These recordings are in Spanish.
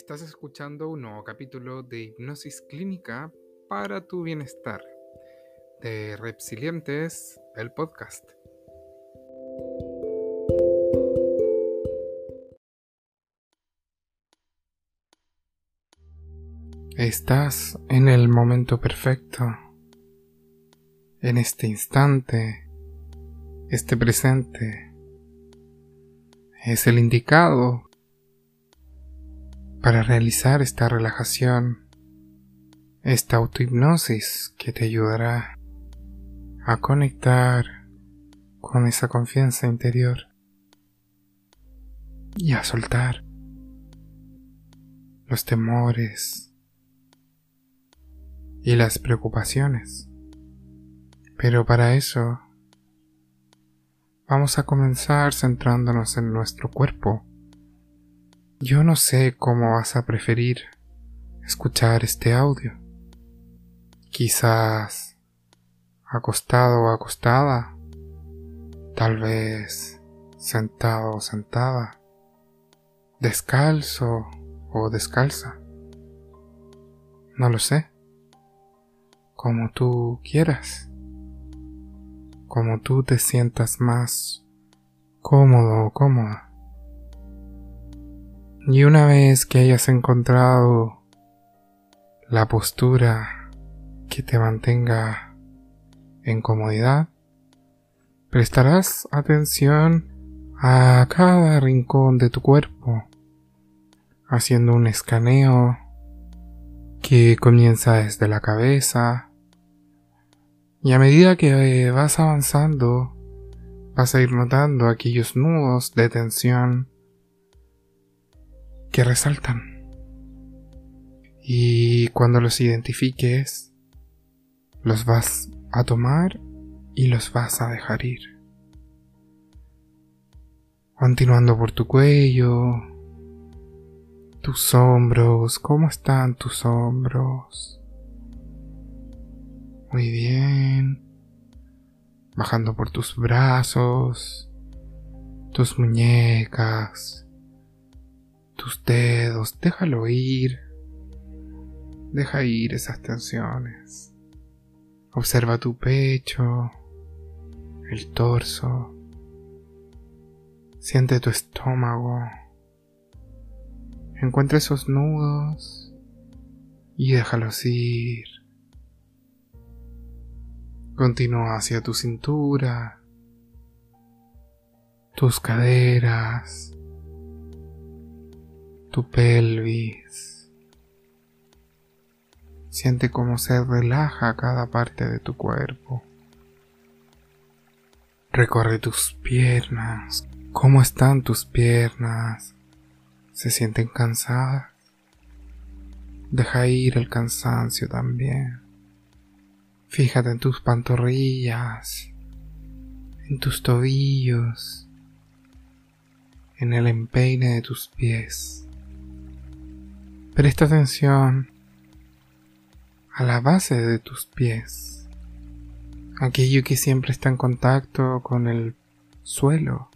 Estás escuchando un nuevo capítulo de Hipnosis Clínica para tu bienestar de Repsilientes, el podcast. Estás en el momento perfecto, en este instante, este presente. Es el indicado para realizar esta relajación, esta autohipnosis que te ayudará a conectar con esa confianza interior y a soltar los temores y las preocupaciones. Pero para eso vamos a comenzar centrándonos en nuestro cuerpo yo no sé cómo vas a preferir escuchar este audio. Quizás acostado o acostada, tal vez sentado o sentada, descalzo o descalza. No lo sé. Como tú quieras. Como tú te sientas más cómodo o cómoda. Y una vez que hayas encontrado la postura que te mantenga en comodidad, prestarás atención a cada rincón de tu cuerpo, haciendo un escaneo que comienza desde la cabeza. Y a medida que vas avanzando vas a ir notando aquellos nudos de tensión resaltan. Y cuando los identifiques, los vas a tomar y los vas a dejar ir. Continuando por tu cuello, tus hombros, ¿cómo están tus hombros? Muy bien. Bajando por tus brazos, tus muñecas, tus dedos, déjalo ir. Deja ir esas tensiones. Observa tu pecho, el torso. Siente tu estómago. Encuentra esos nudos y déjalos ir. Continúa hacia tu cintura, tus caderas, tu pelvis. Siente cómo se relaja cada parte de tu cuerpo. Recorre tus piernas. ¿Cómo están tus piernas? ¿Se sienten cansadas? Deja ir el cansancio también. Fíjate en tus pantorrillas, en tus tobillos, en el empeine de tus pies. Presta atención a la base de tus pies, aquello que siempre está en contacto con el suelo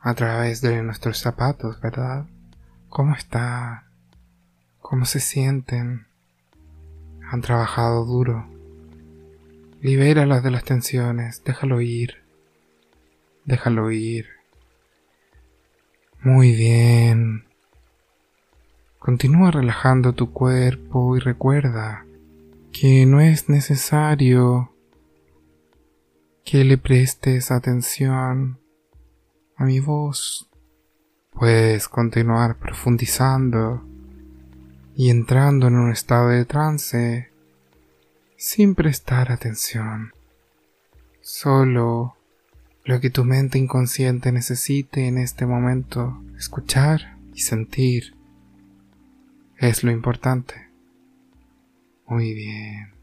a través de nuestros zapatos, ¿verdad? ¿Cómo está? ¿Cómo se sienten? Han trabajado duro. Libéralas de las tensiones, déjalo ir. Déjalo ir. Muy bien. Continúa relajando tu cuerpo y recuerda que no es necesario que le prestes atención a mi voz. Puedes continuar profundizando y entrando en un estado de trance sin prestar atención. Solo lo que tu mente inconsciente necesite en este momento, escuchar y sentir es lo importante. Muy bien.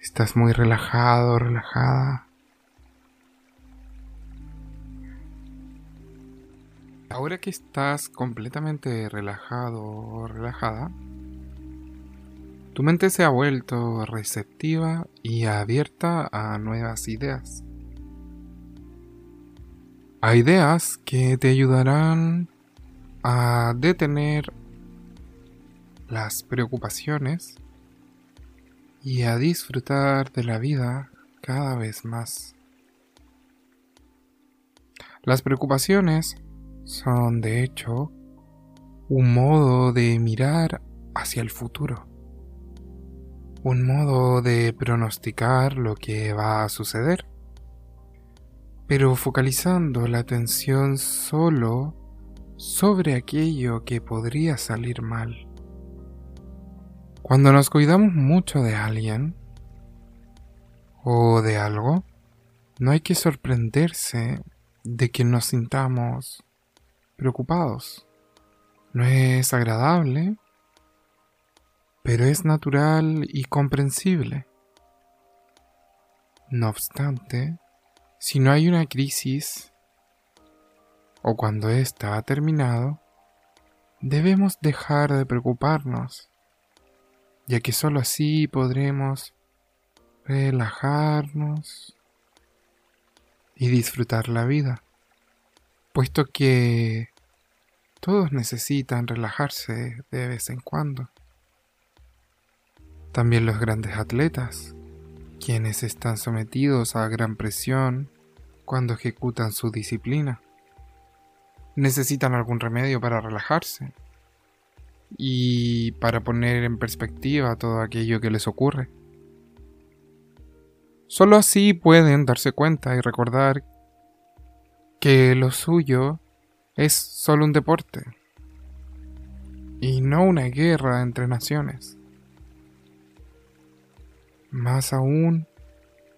Estás muy relajado, relajada. Ahora que estás completamente relajado o relajada, tu mente se ha vuelto receptiva y abierta a nuevas ideas. A ideas que te ayudarán a detener las preocupaciones y a disfrutar de la vida cada vez más. Las preocupaciones son, de hecho, un modo de mirar hacia el futuro, un modo de pronosticar lo que va a suceder, pero focalizando la atención solo sobre aquello que podría salir mal. Cuando nos cuidamos mucho de alguien o de algo, no hay que sorprenderse de que nos sintamos preocupados. No es agradable, pero es natural y comprensible. No obstante, si no hay una crisis o cuando ésta ha terminado, debemos dejar de preocuparnos, ya que sólo así podremos relajarnos y disfrutar la vida, puesto que todos necesitan relajarse de vez en cuando. También los grandes atletas, quienes están sometidos a gran presión cuando ejecutan su disciplina, necesitan algún remedio para relajarse y para poner en perspectiva todo aquello que les ocurre. Solo así pueden darse cuenta y recordar que lo suyo es solo un deporte y no una guerra entre naciones. Más aún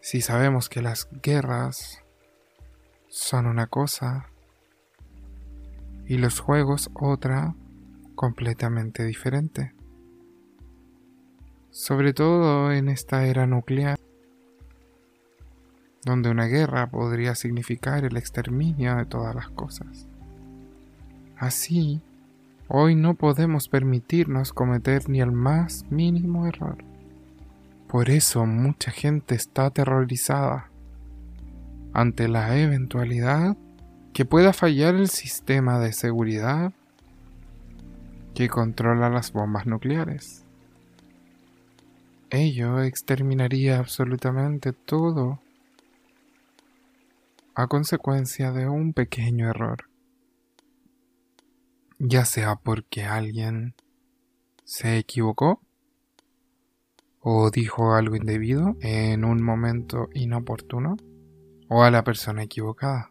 si sabemos que las guerras son una cosa y los juegos otra completamente diferente. Sobre todo en esta era nuclear donde una guerra podría significar el exterminio de todas las cosas. Así, hoy no podemos permitirnos cometer ni el más mínimo error. Por eso mucha gente está aterrorizada ante la eventualidad que pueda fallar el sistema de seguridad que controla las bombas nucleares. Ello exterminaría absolutamente todo a consecuencia de un pequeño error, ya sea porque alguien se equivocó o dijo algo indebido en un momento inoportuno o a la persona equivocada.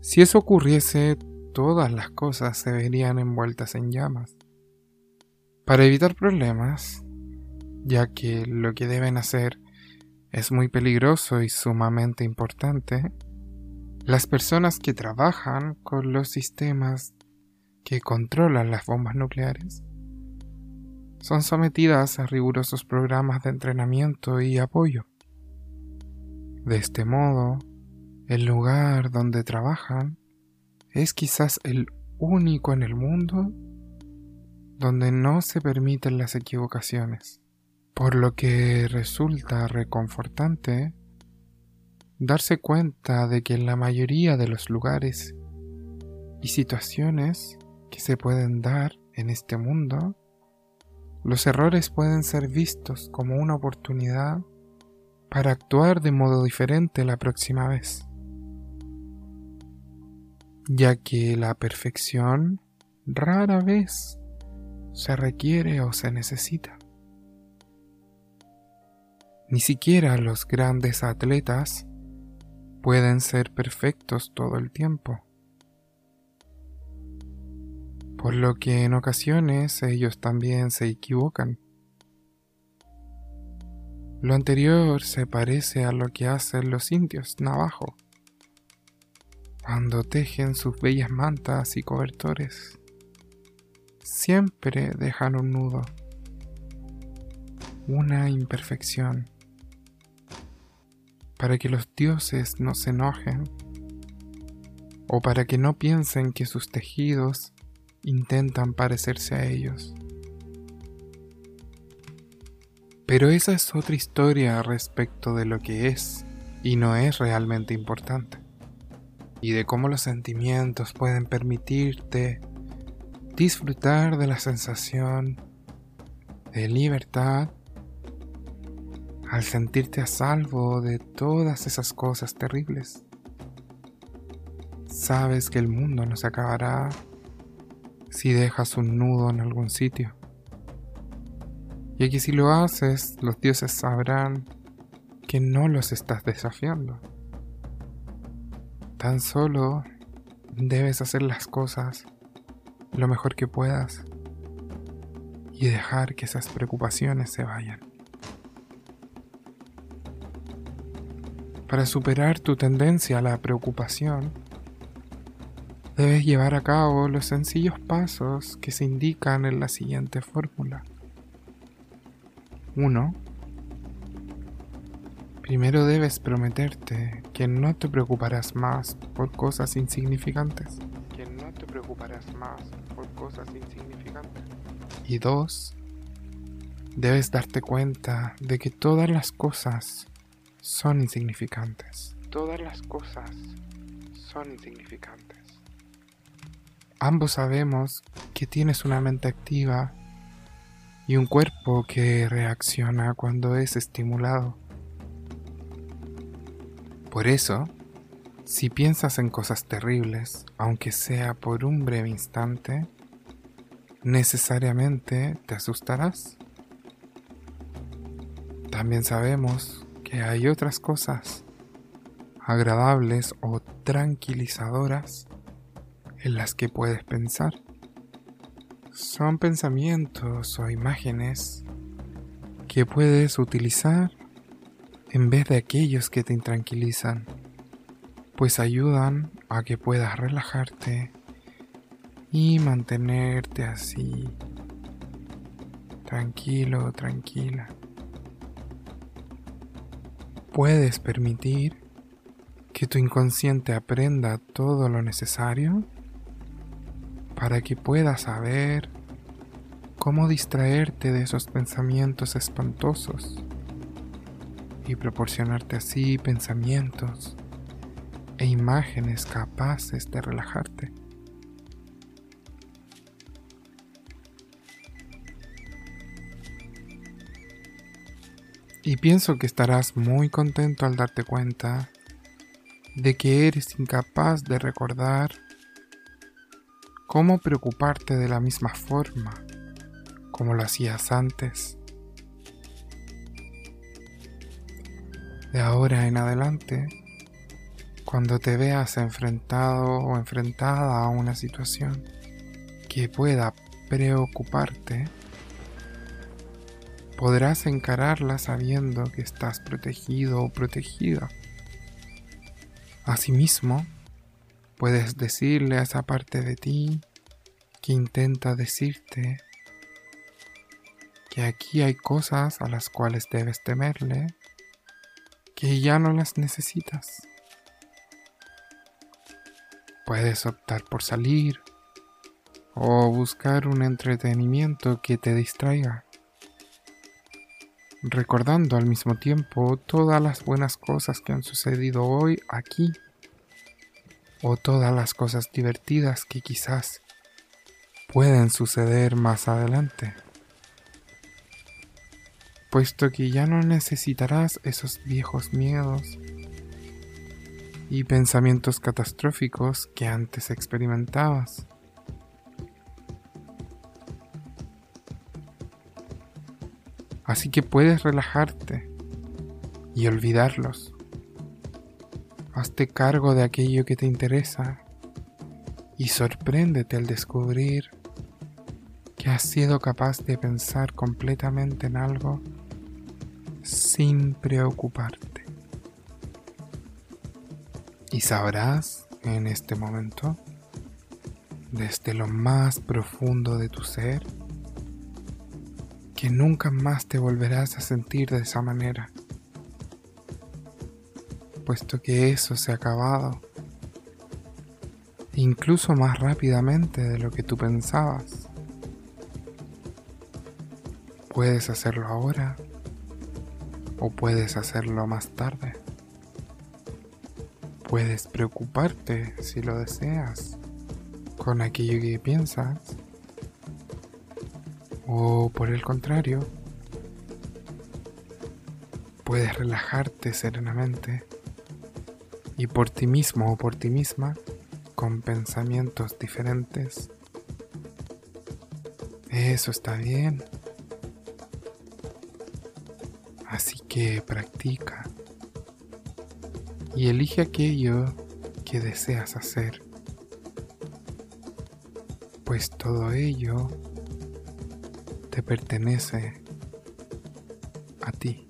Si eso ocurriese, todas las cosas se verían envueltas en llamas. Para evitar problemas, ya que lo que deben hacer es muy peligroso y sumamente importante, las personas que trabajan con los sistemas que controlan las bombas nucleares son sometidas a rigurosos programas de entrenamiento y apoyo. De este modo, el lugar donde trabajan es quizás el único en el mundo donde no se permiten las equivocaciones por lo que resulta reconfortante darse cuenta de que en la mayoría de los lugares y situaciones que se pueden dar en este mundo, los errores pueden ser vistos como una oportunidad para actuar de modo diferente la próxima vez, ya que la perfección rara vez se requiere o se necesita. Ni siquiera los grandes atletas pueden ser perfectos todo el tiempo. Por lo que en ocasiones ellos también se equivocan. Lo anterior se parece a lo que hacen los indios navajo cuando tejen sus bellas mantas y cobertores. Siempre dejan un nudo, una imperfección para que los dioses no se enojen o para que no piensen que sus tejidos intentan parecerse a ellos. Pero esa es otra historia respecto de lo que es y no es realmente importante, y de cómo los sentimientos pueden permitirte disfrutar de la sensación de libertad al sentirte a salvo de todas esas cosas terribles. Sabes que el mundo no se acabará si dejas un nudo en algún sitio. Y que si lo haces, los dioses sabrán que no los estás desafiando. Tan solo debes hacer las cosas lo mejor que puedas y dejar que esas preocupaciones se vayan. Para superar tu tendencia a la preocupación, debes llevar a cabo los sencillos pasos que se indican en la siguiente fórmula. 1. Primero debes prometerte que no te preocuparás más por cosas insignificantes. Que no te preocuparás más por cosas insignificantes. Y dos, debes darte cuenta de que todas las cosas son insignificantes. Todas las cosas son insignificantes. Ambos sabemos que tienes una mente activa y un cuerpo que reacciona cuando es estimulado. Por eso, si piensas en cosas terribles, aunque sea por un breve instante, necesariamente te asustarás. También sabemos que hay otras cosas agradables o tranquilizadoras en las que puedes pensar. Son pensamientos o imágenes que puedes utilizar en vez de aquellos que te intranquilizan, pues ayudan a que puedas relajarte y mantenerte así, tranquilo, tranquila. Puedes permitir que tu inconsciente aprenda todo lo necesario para que puedas saber cómo distraerte de esos pensamientos espantosos y proporcionarte así pensamientos e imágenes capaces de relajarte. Y pienso que estarás muy contento al darte cuenta de que eres incapaz de recordar cómo preocuparte de la misma forma como lo hacías antes. De ahora en adelante, cuando te veas enfrentado o enfrentada a una situación que pueda preocuparte, podrás encararla sabiendo que estás protegido o protegida. Asimismo, puedes decirle a esa parte de ti que intenta decirte que aquí hay cosas a las cuales debes temerle, que ya no las necesitas. Puedes optar por salir o buscar un entretenimiento que te distraiga recordando al mismo tiempo todas las buenas cosas que han sucedido hoy aquí o todas las cosas divertidas que quizás pueden suceder más adelante, puesto que ya no necesitarás esos viejos miedos y pensamientos catastróficos que antes experimentabas. Así que puedes relajarte y olvidarlos. Hazte cargo de aquello que te interesa y sorpréndete al descubrir que has sido capaz de pensar completamente en algo sin preocuparte. Y sabrás en este momento, desde lo más profundo de tu ser, que nunca más te volverás a sentir de esa manera, puesto que eso se ha acabado, incluso más rápidamente de lo que tú pensabas. Puedes hacerlo ahora o puedes hacerlo más tarde. Puedes preocuparte si lo deseas con aquello que piensas O por el contrario, puedes relajarte serenamente y por ti mismo o por ti misma, con pensamientos diferentes. Eso está bien. Que practica y elige aquello que deseas hacer, pues todo ello te pertenece a ti.